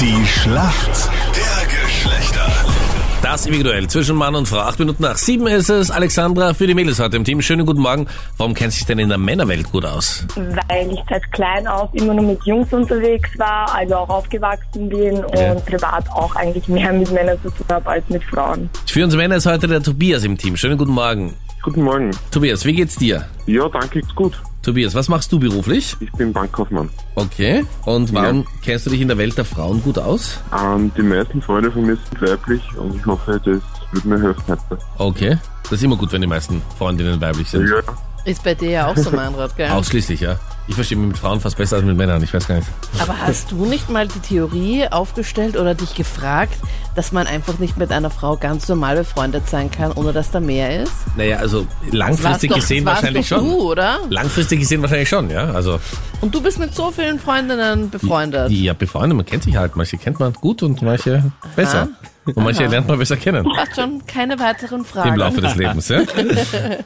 Die Schlacht der Geschlechter. Das individuell zwischen Mann und Frau. Acht Minuten nach sieben ist es. Alexandra für die Mädels heute im Team. Schönen guten Morgen. Warum kennt sich denn in der Männerwelt gut aus? weil ich seit klein auf immer nur mit Jungs unterwegs war, also auch aufgewachsen bin und Ja. privat auch eigentlich mehr mit Männern zu tun habe als mit Frauen. Für uns Männer ist heute der Tobias im Team. Schönen guten Morgen. Guten Morgen. Tobias, wie geht's dir? Ja, danke, geht's gut. Tobias, was machst du beruflich? Ich bin Bankkaufmann. Okay. Und warum kennst du dich in der Welt der Frauen gut aus? Ähm, die meisten Freunde von mir sind weiblich und ich hoffe, das wird mir helfen heute. Okay. Das ist immer gut, wenn die meisten Freundinnen weiblich sind. Ja, Ist bei dir ja auch so, Meinrad, gell? Ausschließlich, ja. Ich verstehe mich mit Frauen fast besser als mit Männern. Ich weiß gar nicht. Aber hast du nicht mal die Theorie aufgestellt oder dich gefragt, dass man einfach nicht mit einer Frau ganz normal befreundet sein kann, ohne dass da mehr ist? Naja, also langfristig doch- gesehen wahrscheinlich schon. Du, oder? Langfristig gesehen wahrscheinlich schon, ja. Also Und du bist mit so vielen Freundinnen befreundet. Ja, befreundet, man kennt sich halt. Manche kennt man gut und manche besser. Und manche Aha. lernt man besser kennen Macht schon keine weiteren Fragen. im Laufe des Lebens. Ja?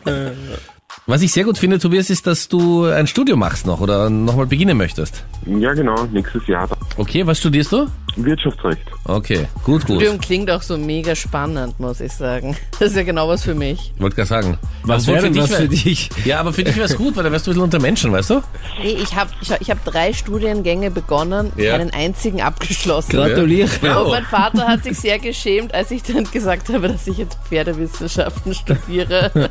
Was ich sehr gut finde, Tobias, ist, dass du ein Studium machst noch oder nochmal beginnen möchtest. ja genau, nächstes Jahr dann. Okay, was studierst du? Wirtschaftsrecht. Okay, gut, gut. Studium klingt auch so mega spannend, muss ich sagen. Das ist ja genau was für mich. Wollte gerade sagen. Was wäre denn was wär- für dich? Ja, aber für dich wäre es gut, weil dann wärst du ein bisschen unter Menschen, weißt du? Nee, ich habe ich hab, ich hab drei Studiengänge begonnen, Ja. keinen einzigen abgeschlossen. Gratuliere. Und mein Vater hat sich sehr geschämt, als ich dann gesagt habe, dass ich jetzt Pferdewissenschaften studiere.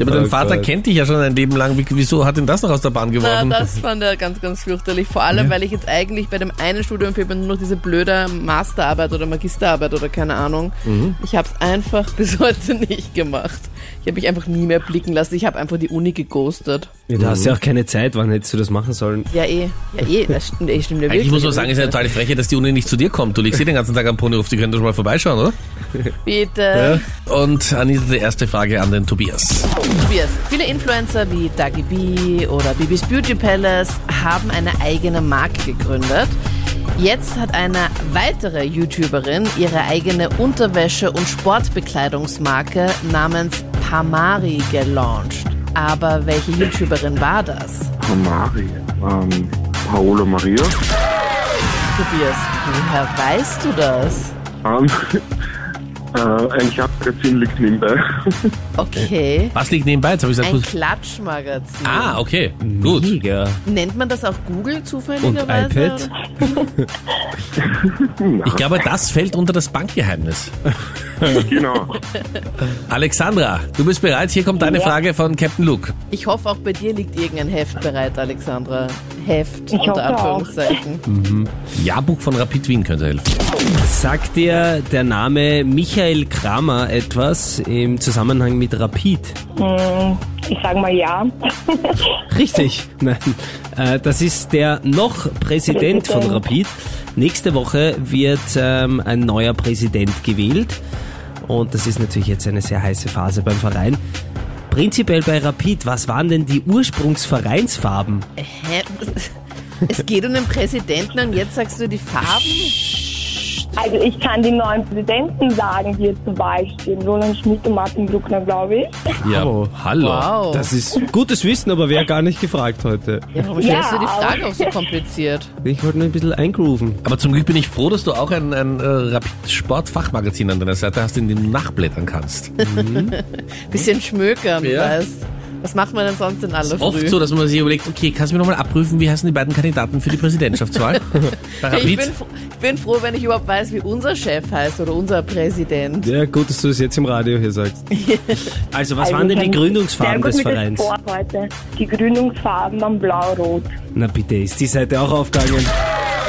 Ja, aber dein Vater Gott. kennt dich ja schon ein Leben lang. Wie, wieso hat ihn das noch aus der Bahn Na, geworfen? das fand er ganz, ganz fürchterlich. Vor allem, weil ich jetzt eigentlich bei dem einen Studium fehlt mir nur noch diese blöde Masterarbeit oder Magisterarbeit oder keine Ahnung. Ich habe es einfach bis heute nicht gemacht. Ich habe mich einfach nie mehr blicken lassen. Ich habe einfach die Uni geghostet. Ja, du hast ja auch keine Zeit, wann hättest du das machen sollen? Ja, eh. Ja, eh. Das stimmt, eh, stimmt ja wirklich. muss man sagen, es ist eine totale Frechheit, dass die Uni nicht zu dir kommt. Du liegst eh den ganzen Tag am Ponyhof, die können doch schon mal vorbeischauen, oder? Bitte. Und Anita, die erste Frage an den Tobias. Tobias, viele Influencer wie Dagi B oder Bibis Beauty Palace haben eine eigene Marke gegründet. Jetzt hat eine weitere YouTuberin ihre eigene Unterwäsche- und Sportbekleidungsmarke namens Pamari gelauncht. Aber welche YouTuberin war das? Mari. Ähm, Paola Maria. Tobias, woher weißt du das? Ähm, äh, ein Klappmagazin liegt nebenbei. Okay. Was liegt nebenbei? Jetzt habe ich gesagt, Ein gut. Klatschmagazin. Ah, okay. Gut. Mega. Nennt man das auch Google Und zufälligerweise? iPad? Ich glaube, das fällt unter das Bankgeheimnis. genau. Alexandra, du bist bereit. Hier kommt deine Ja. Frage von Captain Luke. Ich hoffe, auch bei dir liegt irgendein Heft bereit, Alexandra. Heft, Ich unter. Anführungszeichen. Jahrbuch von Rapid Wien könnte helfen. Sagt dir der Name Michael Kramer etwas im Zusammenhang mit Rapid? Hm, Ich sage mal ja. Richtig. Nein. Äh, Das ist der noch Präsident von. Rapid. Nächste Woche wird ähm, ein neuer Präsident gewählt. Und das ist natürlich jetzt eine sehr heiße Phase beim Verein. Prinzipiell bei Rapid, was waren denn die Ursprungsvereinsfarben? Hä? Es geht um den Präsidenten und jetzt sagst du die Farben? Also ich kann die neuen Präsidenten sagen, zur Wahl stehen. Roland Schmidt und Martin Bruckner, glaube ich. Ja, Bravo. hallo. Wow. Das ist gutes Wissen, aber wer gar nicht gefragt heute. ja, warum stellst Ja, du die Frage auch so kompliziert? Ich wollte nur ein bisschen eingrooven. Aber zum Glück bin ich froh, dass du auch ein, ein äh, Rapid-Sport-Fachmagazin an deiner Seite hast, in dem du nachblättern kannst. Bisschen schmökern, Ja. weißt Was macht man denn sonst in aller Oft Früh? so, dass man sich überlegt, okay, kannst du mir nochmal abprüfen, wie heißen die beiden Kandidaten für die Präsidentschaftswahl? Ich, bin, fro- ich bin froh, wenn ich überhaupt weiß, wie unser Chef heißt oder unser Präsident. Ja, gut, dass du das jetzt im Radio hier sagst. Also, was Also waren denn die Gründungsfarben des Vereins? Heute. Die Gründungsfarben waren blau-rot. Na bitte, ist die Seite auch aufgegangen?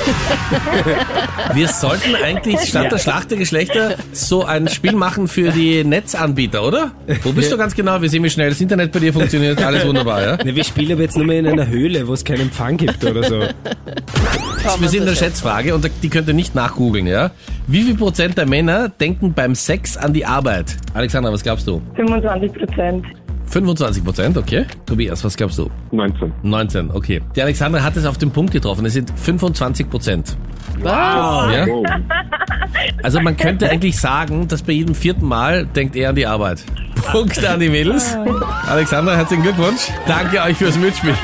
Wir sollten eigentlich statt der Schlacht der Geschlechter so ein Spiel machen für die Netzanbieter, oder? Wo bist du ganz genau? Wir sehen, wie schnell das Internet bei dir funktioniert. Alles wunderbar, ja? Ne, wir spielen aber jetzt nur mal in einer Höhle, wo es keinen Empfang gibt oder so. Wir sind in der Schätzfrage und die könnt ihr nicht nachgoogeln, ja? Wie viel Prozent der Männer denken beim Sex an die Arbeit? Alexandra, was glaubst du? 25 Prozent. 25 Prozent, okay. Tobias, was glaubst du? 19. 19, okay. Die Alexandra hat es auf den Punkt getroffen. Es sind 25 Prozent. Was? Ja? Also man könnte eigentlich sagen, dass bei jedem vierten Mal denkt er an die Arbeit. Punkt an die Mädels. Alexandra, herzlichen Glückwunsch. Danke euch fürs Mitspielen.